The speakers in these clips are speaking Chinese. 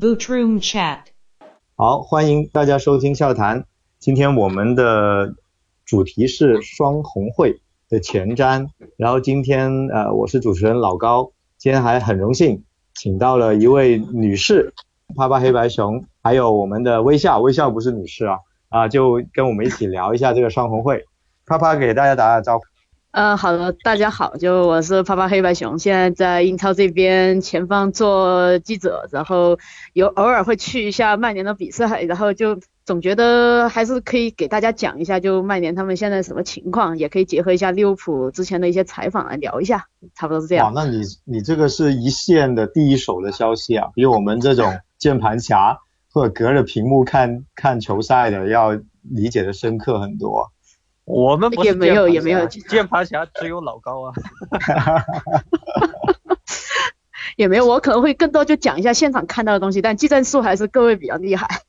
Boot Room Chat。好，欢迎大家收听笑谈。今天我们的主题是双红会的前瞻。然后今天呃，我是主持人老高，今天还很荣幸请到了一位女士，啪啪黑白熊，还有我们的微笑，微笑不是女士啊，啊，就跟我们一起聊一下这个双红会。啪啪给大家打打招呼。嗯，好的，大家好，就我是啪啪黑白熊，现在在英超这边前方做记者，然后有偶尔会去一下曼联的比赛，然后就总觉得还是可以给大家讲一下，就曼联他们现在什么情况，也可以结合一下利物浦之前的一些采访来聊一下，差不多是这样。哇，那你你这个是一线的第一手的消息啊，比我们这种键盘侠或者隔着屏幕看看球赛的要理解的深刻很多。我们不是也没有也没有键盘侠，只有老高啊。也没有，我可能会更多就讲一下现场看到的东西，但技战术还是各位比较厉害。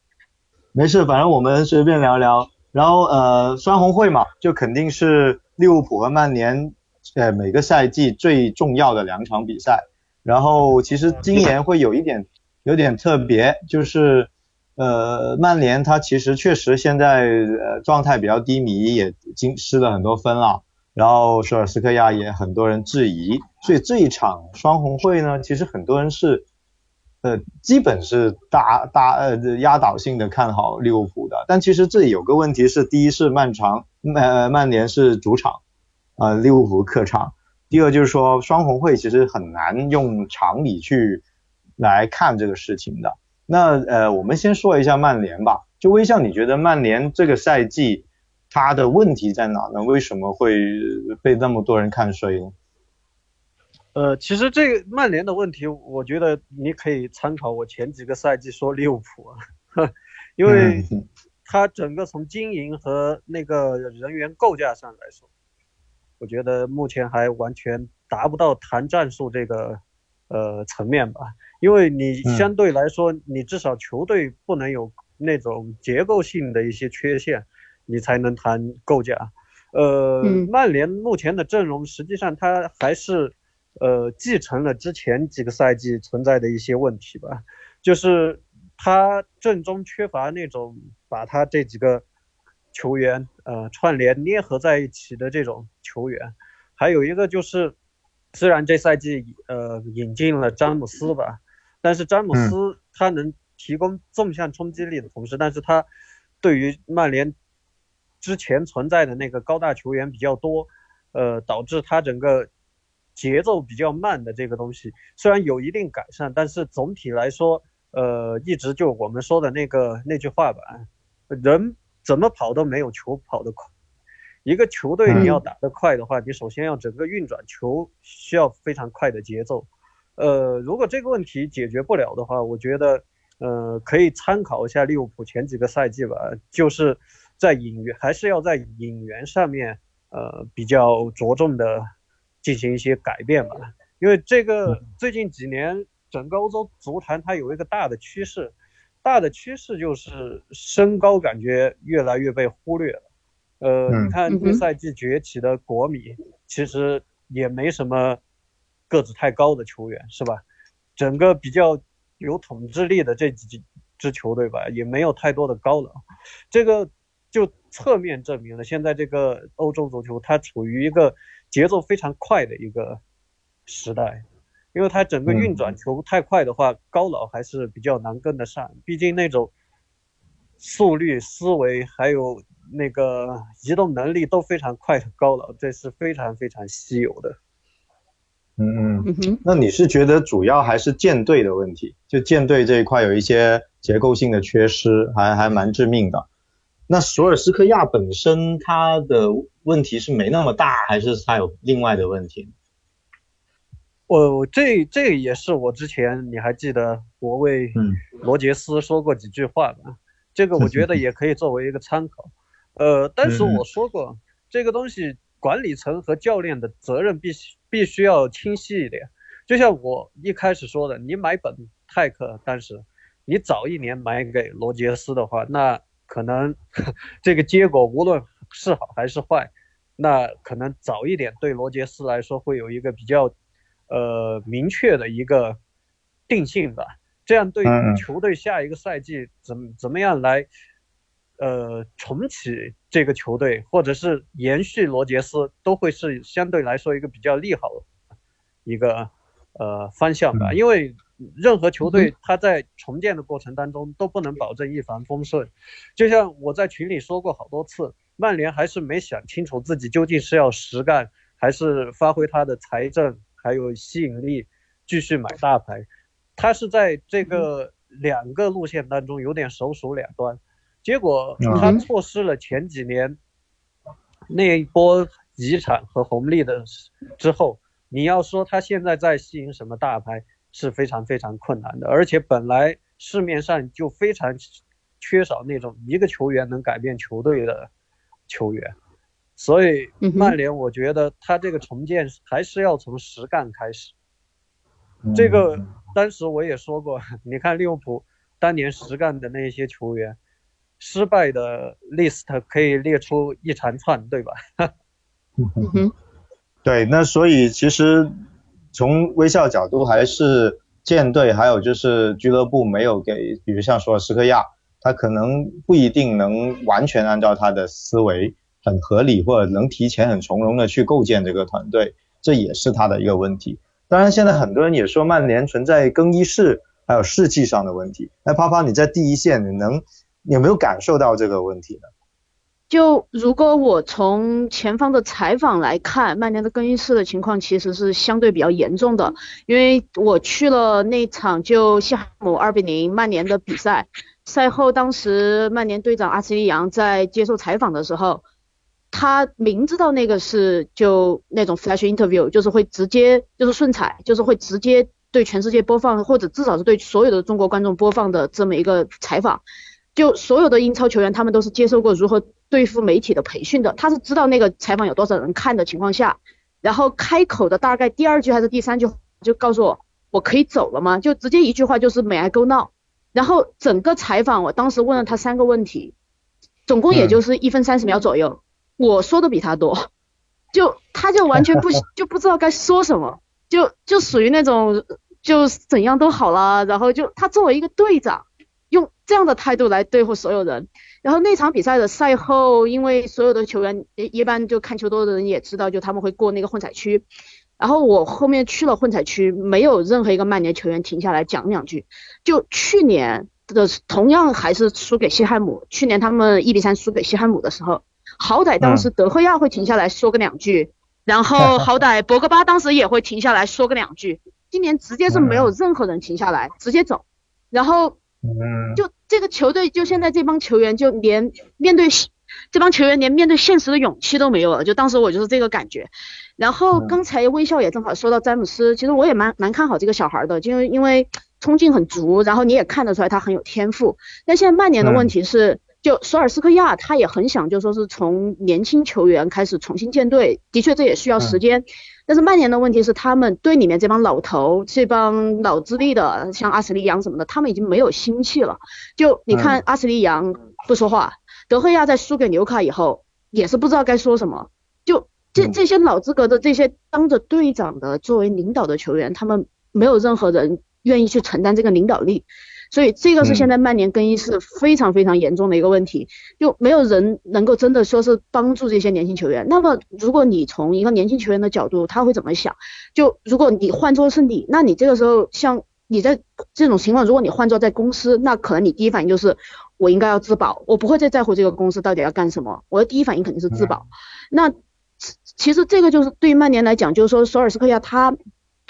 没事，反正我们随便聊聊。然后呃，双红会嘛，就肯定是利物浦和曼联呃每个赛季最重要的两场比赛。然后其实今年会有一点有点特别，就是。呃，曼联他其实确实现在呃状态比较低迷，也经失了很多分了。然后索尔斯克亚也很多人质疑，所以这一场双红会呢，其实很多人是呃基本是大大呃压倒性的看好利物浦的。但其实这里有个问题是，第一是曼场曼曼联是主场，呃利物浦客场。第二就是说双红会其实很难用常理去来看这个事情的。那呃，我们先说一下曼联吧。就微笑，你觉得曼联这个赛季他的问题在哪呢？为什么会被那么多人看衰呢？呃，其实这个曼联的问题，我觉得你可以参考我前几个赛季说利物浦啊，因为他整个从经营和那个人员构架上来说，我觉得目前还完全达不到谈战术这个呃层面吧。因为你相对来说，你至少球队不能有那种结构性的一些缺陷，你才能谈构架。呃，曼联目前的阵容实际上他还是呃继承了之前几个赛季存在的一些问题吧，就是他阵中缺乏那种把他这几个球员呃串联捏合在一起的这种球员，还有一个就是虽然这赛季呃引进了詹姆斯吧。但是詹姆斯他能提供纵向冲击力的同时，但是他对于曼联之前存在的那个高大球员比较多，呃，导致他整个节奏比较慢的这个东西，虽然有一定改善，但是总体来说，呃，一直就我们说的那个那句话吧，人怎么跑都没有球跑得快。一个球队你要打得快的话，你首先要整个运转球需要非常快的节奏。呃，如果这个问题解决不了的话，我觉得，呃，可以参考一下利物浦前几个赛季吧，就是在引援还是要在引援上面，呃，比较着重的进行一些改变吧。因为这个最近几年整个欧洲足坛它有一个大的趋势，大的趋势就是身高感觉越来越被忽略了。呃，你看这赛季崛起的国米，其实也没什么。个子太高的球员是吧？整个比较有统治力的这几支球队吧，也没有太多的高冷。这个就侧面证明了现在这个欧洲足球它处于一个节奏非常快的一个时代，因为它整个运转球太快的话，高老还是比较难跟得上。毕竟那种速率、思维还有那个移动能力都非常快的高了，这是非常非常稀有的。嗯嗯，那你是觉得主要还是舰队的问题？就舰队这一块有一些结构性的缺失，还还蛮致命的。那索尔斯克亚本身他的问题是没那么大，还是他有另外的问题？我这这也是我之前你还记得我为罗杰斯说过几句话吧？这个我觉得 也可以作为一个参考。呃，但是我说过这个东西。管理层和教练的责任必须必须要清晰一点，就像我一开始说的，你买本泰克，但是你早一年买给罗杰斯的话，那可能 这个结果无论是好还是坏，那可能早一点对罗杰斯来说会有一个比较呃明确的一个定性吧。这样对球队下一个赛季怎怎么样来，呃，重启这个球队，或者是延续罗杰斯，都会是相对来说一个比较利好的一个呃方向吧。因为任何球队他在重建的过程当中都不能保证一帆风顺。就像我在群里说过好多次，曼联还是没想清楚自己究竟是要实干，还是发挥他的财政还有吸引力继续买大牌。他是在这个两个路线当中有点手鼠两端，结果他错失了前几年那一波遗产和红利的之后，你要说他现在在吸引什么大牌是非常非常困难的，而且本来市面上就非常缺少那种一个球员能改变球队的球员，所以曼联我觉得他这个重建还是要从实干开始，这个。当时我也说过，你看利物浦当年实干的那些球员，失败的 list 可以列出一长串，对吧？对，那所以其实从微笑角度，还是舰队还有就是俱乐部没有给，比如像说斯科亚，他可能不一定能完全按照他的思维很合理，或者能提前很从容的去构建这个团队，这也是他的一个问题。当然，现在很多人也说曼联存在更衣室还有士气上的问题。那啪啪，你在第一线，你能有没有感受到这个问题呢？就如果我从前方的采访来看，曼联的更衣室的情况其实是相对比较严重的。因为我去了那场就西汉姆二比零曼联的比赛，赛后当时曼联队长阿斯利扬在接受采访的时候。他明知道那个是就那种 flash interview，就是会直接就是顺采，就是会直接对全世界播放，或者至少是对所有的中国观众播放的这么一个采访。就所有的英超球员，他们都是接受过如何对付媒体的培训的。他是知道那个采访有多少人看的情况下，然后开口的大概第二句还是第三句就告诉我，我可以走了吗？就直接一句话就是 May I go now？然后整个采访我当时问了他三个问题，总共也就是一分三十秒左右。我说的比他多，就他就完全不 就不知道该说什么，就就属于那种就怎样都好了，然后就他作为一个队长，用这样的态度来对付所有人。然后那场比赛的赛后，因为所有的球员一一般就看球多的人也知道，就他们会过那个混采区。然后我后面去了混采区，没有任何一个曼联球员停下来讲两句。就去年的同样还是输给西汉姆，去年他们一比三输给西汉姆的时候。好歹当时德赫亚会停下来说个两句，然后 好歹博格巴当时也会停下来说个两句。今年直接是没有任何人停下来，直接走。然后，就这个球队，就现在这帮球员，就连面对这帮球员连面对现实的勇气都没有了。就当时我就是这个感觉。然后刚才微笑也正好说到詹姆斯，其实我也蛮蛮看好这个小孩的，就因为冲劲很足，然后你也看得出来他很有天赋。但现在曼联的问题是。就索尔斯克亚，他也很想，就说是从年轻球员开始重新建队，的确这也需要时间。但是曼联的问题是，他们队里面这帮老头，这帮老资历的，像阿什利杨什么的，他们已经没有心气了。就你看阿什利杨不说话，德赫亚在输给纽卡以后，也是不知道该说什么。就这这些老资格的这些当着队长的作为领导的球员，他们没有任何人愿意去承担这个领导力。所以这个是现在曼联更衣室非常非常严重的一个问题，就没有人能够真的说是帮助这些年轻球员。那么如果你从一个年轻球员的角度，他会怎么想？就如果你换做是你，那你这个时候像你在这种情况，如果你换做在公司，那可能你第一反应就是我应该要自保，我不会再在乎这个公司到底要干什么，我的第一反应肯定是自保。那其实这个就是对于曼联来讲，就是说索尔斯克亚他，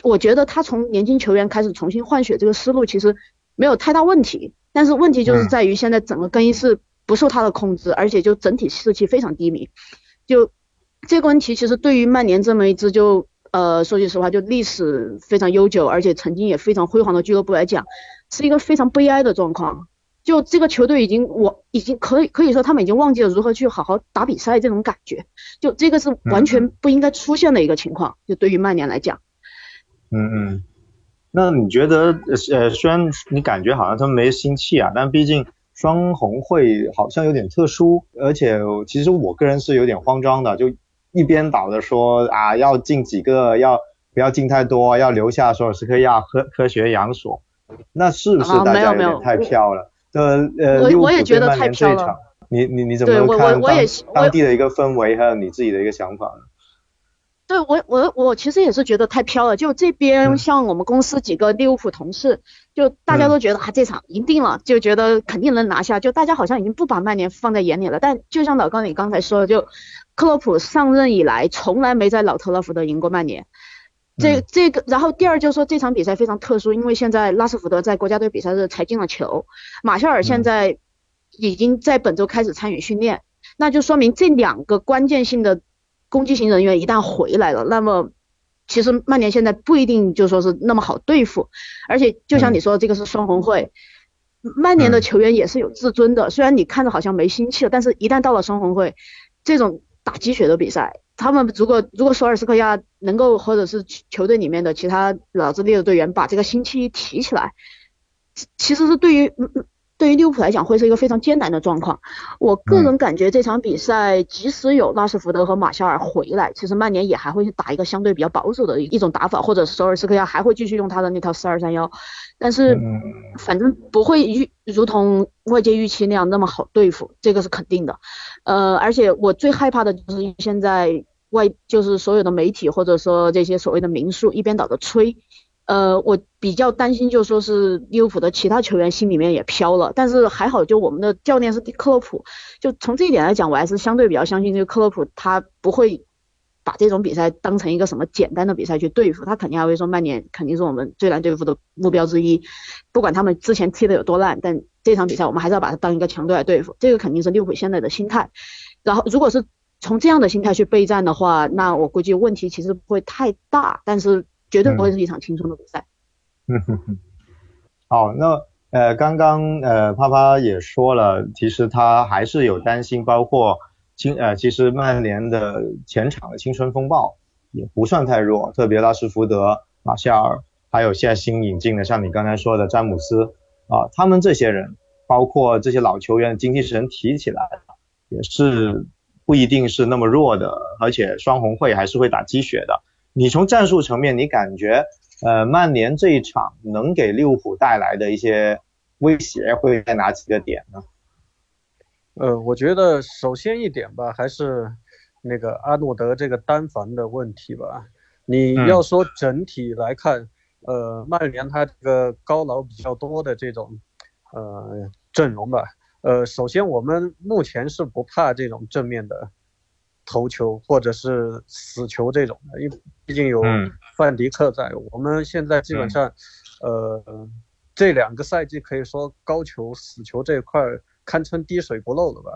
我觉得他从年轻球员开始重新换血这个思路，其实。没有太大问题，但是问题就是在于现在整个更衣室不受他的控制，而且就整体士气非常低迷。就这个问题，其实对于曼联这么一支就呃说句实话，就历史非常悠久，而且曾经也非常辉煌的俱乐部来讲，是一个非常悲哀的状况。就这个球队已经我已经可以可以说他们已经忘记了如何去好好打比赛这种感觉。就这个是完全不应该出现的一个情况。就对于曼联来讲，嗯嗯。那你觉得，呃，虽然你感觉好像他们没心气啊，但毕竟双红会好像有点特殊，而且其实我个人是有点慌张的，就一边倒的说啊，要进几个，要不要进太多，要留下索尔斯克亚科科学养所，那是不是大家有点太飘了？呃呃，我我也觉得太飘了。你你你怎么看当当地的一个氛围，还有你自己的一个想法呢？对我我我其实也是觉得太飘了。就这边像我们公司几个利物浦同事，就大家都觉得啊这场赢定了，就觉得肯定能拿下。就大家好像已经不把曼联放在眼里了。但就像老高你刚才说的，就克洛普上任以来，从来没在老特拉福德赢过曼联。这这个，然后第二就是说这场比赛非常特殊，因为现在拉什福德在国家队比赛日才进了球，马夏尔现在。已经在本周开始参与训练，那就说明这两个关键性的攻击型人员一旦回来了，那么其实曼联现在不一定就说是那么好对付，而且就像你说的，这个是双红会，曼联的球员也是有自尊的，虽然你看着好像没心气了，但是一旦到了双红会这种打鸡血的比赛，他们如果如果索尔斯克亚能够或者是球队里面的其他脑子力的队员把这个心气提起来，其实是对于嗯。对于利物浦来讲，会是一个非常艰难的状况。我个人感觉这场比赛，即使有拉什福德和马夏尔回来，其实曼联也还会打一个相对比较保守的一种打法，或者索尔斯克亚还会继续用他的那套四二三幺。但是，反正不会预如同外界预期那样那么好对付，这个是肯定的。呃，而且我最害怕的就是现在外就是所有的媒体或者说这些所谓的民宿一边倒的吹。呃，我比较担心，就说是利物浦的其他球员心里面也飘了，但是还好，就我们的教练是克洛普，就从这一点来讲，我还是相对比较相信这个克洛普，他不会把这种比赛当成一个什么简单的比赛去对付，他肯定还会说曼联肯定是我们最难对付的目标之一，不管他们之前踢的有多烂，但这场比赛我们还是要把它当一个强队来对付，这个肯定是利物浦现在的心态。然后如果是从这样的心态去备战的话，那我估计问题其实不会太大，但是。绝对不会是一场轻松的比赛。嗯哼哼。好，那呃，刚刚呃，啪啪也说了，其实他还是有担心，包括青呃，其实曼联的前场的青春风暴也不算太弱，特别拉什福德、马夏尔，还有现在新引进的，像你刚才说的詹姆斯啊，他们这些人，包括这些老球员的精气神提起来，也是不一定是那么弱的，而且双红会还是会打鸡血的。你从战术层面，你感觉呃曼联这一场能给利物浦带来的一些威胁会在哪几个点呢？呃，我觉得首先一点吧，还是那个阿诺德这个单防的问题吧。你要说整体来看，呃，曼联他这个高劳比较多的这种呃阵容吧，呃，首先我们目前是不怕这种正面的。头球或者是死球这种的，因为毕竟有范迪克在，我们现在基本上，呃，这两个赛季可以说高球死球这一块堪称滴水不漏了吧？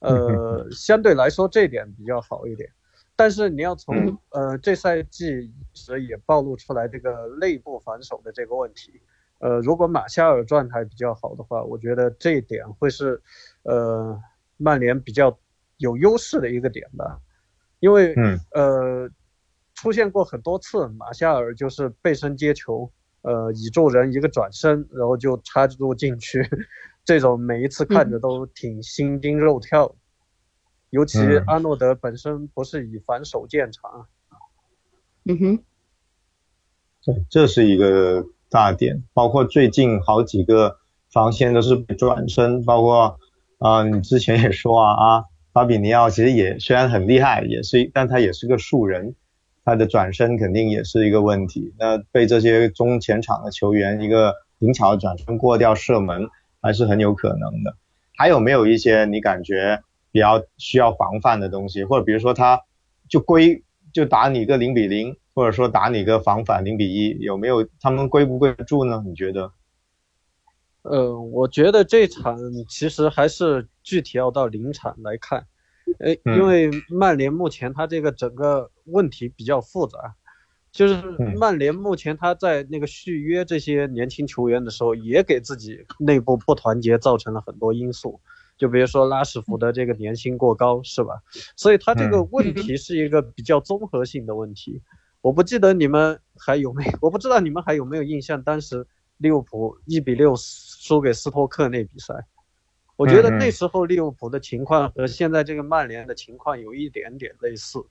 呃，相对来说这点比较好一点。但是你要从呃这赛季时也暴露出来这个内部防守的这个问题。呃，如果马夏尔状态比较好的话，我觉得这一点会是呃曼联比较。有优势的一个点吧，因为呃出现过很多次马夏尔就是背身接球，呃倚住人一个转身，然后就插入禁区，这种每一次看着都挺心惊肉跳，尤其阿诺德本身不是以防守见长，嗯哼，对，这是一个大点，包括最近好几个防线都是转身，包括啊你之前也说啊啊。法比尼奥其实也虽然很厉害，也是，但他也是个素人，他的转身肯定也是一个问题。那被这些中前场的球员一个灵巧的转身过掉射门，还是很有可能的。还有没有一些你感觉比较需要防范的东西？或者比如说他就归就打你个零比零，或者说打你个防反零比一，有没有他们归不归住呢？你觉得？呃，我觉得这场其实还是具体要到临场来看，呃，因为曼联目前他这个整个问题比较复杂，就是曼联目前他在那个续约这些年轻球员的时候，也给自己内部不团结造成了很多因素，就比如说拉什福德这个年薪过高，是吧？所以他这个问题是一个比较综合性的问题。我不记得你们还有没有，我不知道你们还有没有印象，当时。利物浦一比六输给斯托克那比赛，我觉得那时候利物浦的情况和现在这个曼联的情况有一点点类似，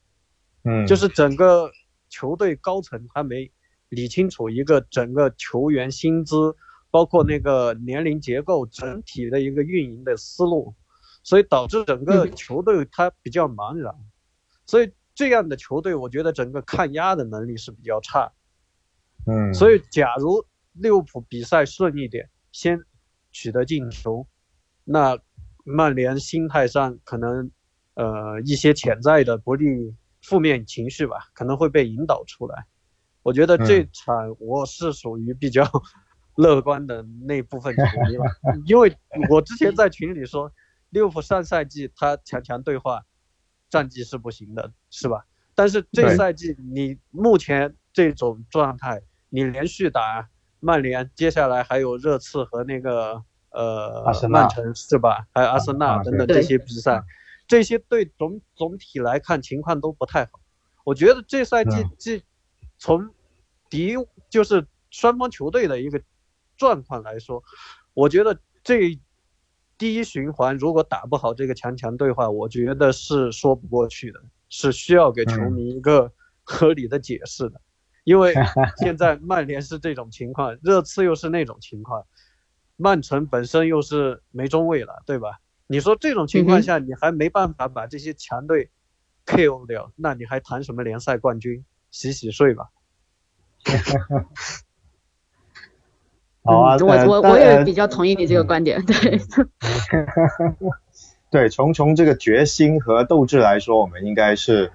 嗯，就是整个球队高层他没理清楚一个整个球员薪资包括那个年龄结构整体的一个运营的思路，所以导致整个球队它比较茫然，所以这样的球队我觉得整个抗压的能力是比较差。嗯，所以假如利物浦比赛顺一点，先取得进球，那曼联心态上可能呃一些潜在的不利负面情绪吧，可能会被引导出来。我觉得这场我是属于比较 乐观的那部分球迷吧，因为我之前在群里说，利物浦上赛季他强强对话，战绩是不行的，是吧？但是这赛季你目前这种状态，你连续打曼联，接下来还有热刺和那个呃曼城是吧？还有阿森纳等等这些比赛，这些队总总体来看情况都不太好。我觉得这赛季这。从敌就是双方球队的一个状况来说，我觉得这第一循环如果打不好这个强强对话，我觉得是说不过去的，是需要给球迷一个合理的解释的。因为 现在曼联是这种情况，热刺又是那种情况，曼城本身又是没中卫了，对吧？你说这种情况下，你还没办法把这些强队 KO 掉，那你还谈什么联赛冠军？洗洗睡吧。好啊，我我我也比较同意你这个观点，对。对，从从这个决心和斗志来说，我们应该是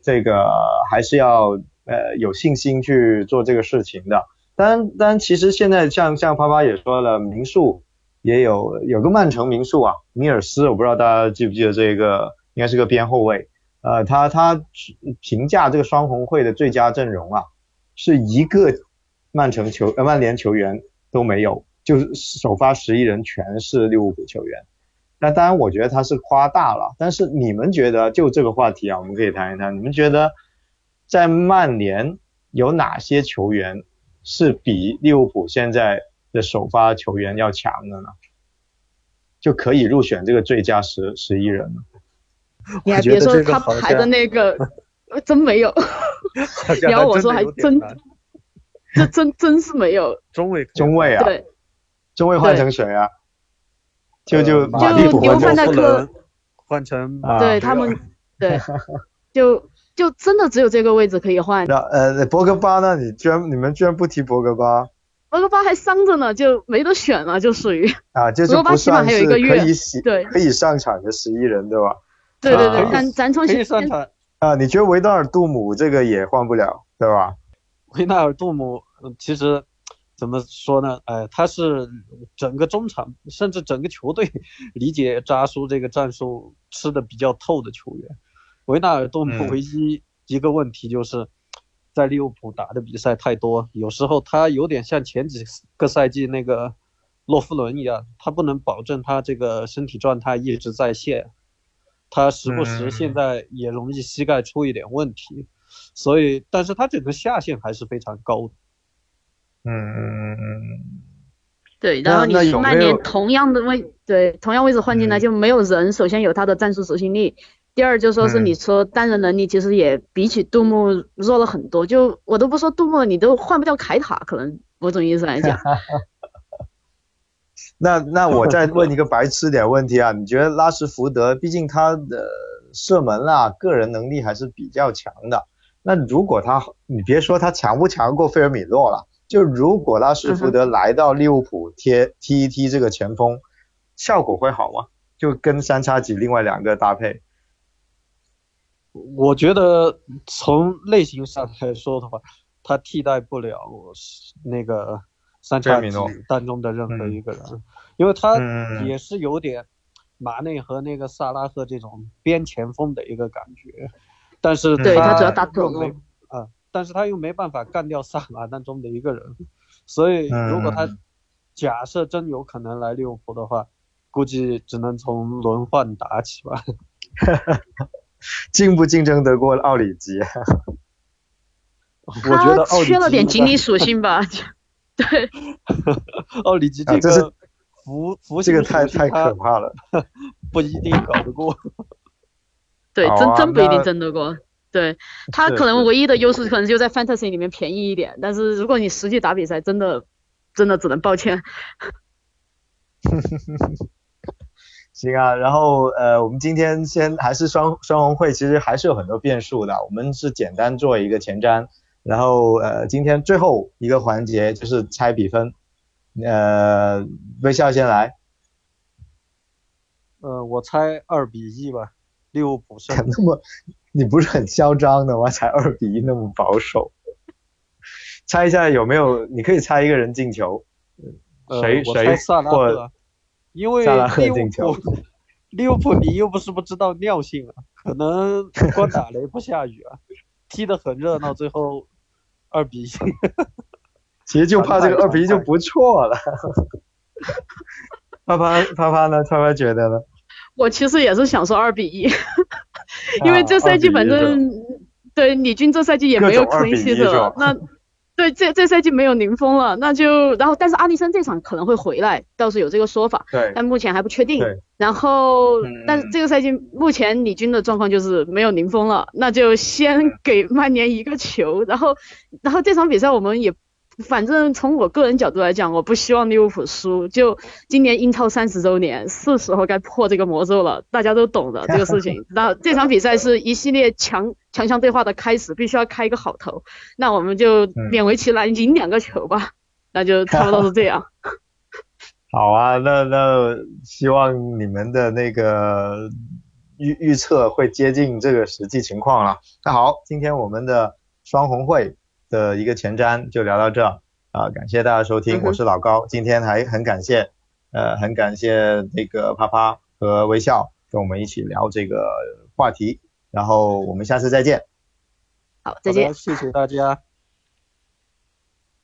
这个还是要呃有信心去做这个事情的。但但其实现在像像啪啪也说了，民宿也有有个曼城民宿啊，米尔斯，我不知道大家记不记得这个，应该是个边后卫。呃，他他评价这个双红会的最佳阵容啊，是一个曼城球呃曼联球员都没有，就是首发十一人全是利物浦球员。那当然，我觉得他是夸大了。但是你们觉得就这个话题啊，我们可以谈一谈。你们觉得在曼联有哪些球员是比利物浦现在的首发球员要强的呢？就可以入选这个最佳十十一人了？你还别说，他排的那个真没有。然后我说还真，这真真是没有。中卫，中卫啊。对。中卫换成谁啊？就就就丢范戴克换成。对他们，对，就就真的只有这个位置可以换。那呃，博格巴呢？你居然你们居然不提博格巴？博格巴还伤着呢，就没得选了，就属于。啊，就是博格巴起码还有一个月，可以洗，对，可以上场的十一人，对吧？对对对，咱咱从先啊，你觉得维纳尔杜姆这个也换不了，对吧？维纳尔杜姆其实怎么说呢？哎，他是整个中场甚至整个球队 理解扎叔这个战术吃的比较透的球员。维纳尔多姆唯一一个问题就是在利物浦打的比赛太多，有时候他有点像前几个赛季那个洛夫伦一样，他不能保证他这个身体状态一直在线。他时不时现在也容易膝盖出一点问题，所以，但是他整个下限还是非常高的。嗯嗯嗯嗯。对，然后你曼联同样的位，对，同样位置换进来就没有人。首先有他的战术执行力，第二就说是你说单人能力其实也比起杜牧弱了很多。就我都不说杜牧，你都换不掉凯塔，可能某种意思来讲。那那我再问一个白痴点问题啊，你觉得拉什福德，毕竟他的射门啊，个人能力还是比较强的。那如果他，你别说他强不强过费尔米诺了，就如果拉什福德来到利物浦贴踢一踢这个前锋，效果会好吗？就跟三叉戟另外两个搭配？我觉得从类型上来说的话，他替代不了那个。三叉戟当中的任何一个人，因为他也是有点马内和那个萨拉赫这种边前锋的一个感觉，但是对他只要打又没啊，但是他又没办法干掉萨马当中的一个人，所以如果他假设真有可能来利物浦的话，估计只能从轮换打起吧。竞不竞争得过奥里吉？我觉得缺了点锦鲤属性吧。对，奥里吉这个服服这个太太可怕了，不一定搞得过。对，真真不一定争得过。对他可能唯一的优势可能就在 fantasy 里面便宜一点，但是如果你实际打比赛，真的真的只能抱歉。行啊，然后呃，我们今天先还是双双红会，其实还是有很多变数的。我们是简单做一个前瞻，然后呃，今天最后一个环节就是猜比分，呃，微笑先来。呃，我猜二比一吧，利物浦胜。那么你不是很嚣张的吗？才二比一那么保守？猜一下有没有？你可以猜一个人进球，谁谁或。因为利物浦，利物浦你又不是不知道尿性啊，可能光打雷不下雨啊，踢得很热闹，最后二比一。其实就怕这个二比一就不错了。啪啪啪啪呢？啪啪觉得呢？我其实也是想说二比一，因为这赛季反正对李军这赛季也没有亏西的那。对，这这赛季没有零封了，那就然后，但是阿利森这场可能会回来，倒是有这个说法，对，但目前还不确定。然后，但是这个赛季目前李军的状况就是没有零封了，那就先给曼联一个球，然后，然后这场比赛我们也。反正从我个人角度来讲，我不希望利物浦输。就今年英超三十周年，是时候该破这个魔咒了。大家都懂的这个事情。那这场比赛是一系列强强强对话的开始，必须要开一个好头。那我们就勉为其难赢两个球吧。那就差不多是这样。好啊，那那希望你们的那个预预测会接近这个实际情况了。那好，今天我们的双红会。的一个前瞻就聊到这啊，感谢大家收听，我是老高，今天还很感谢，呃，很感谢那个啪啪和微笑跟我们一起聊这个话题，然后我们下次再见。好，再见，谢谢大家。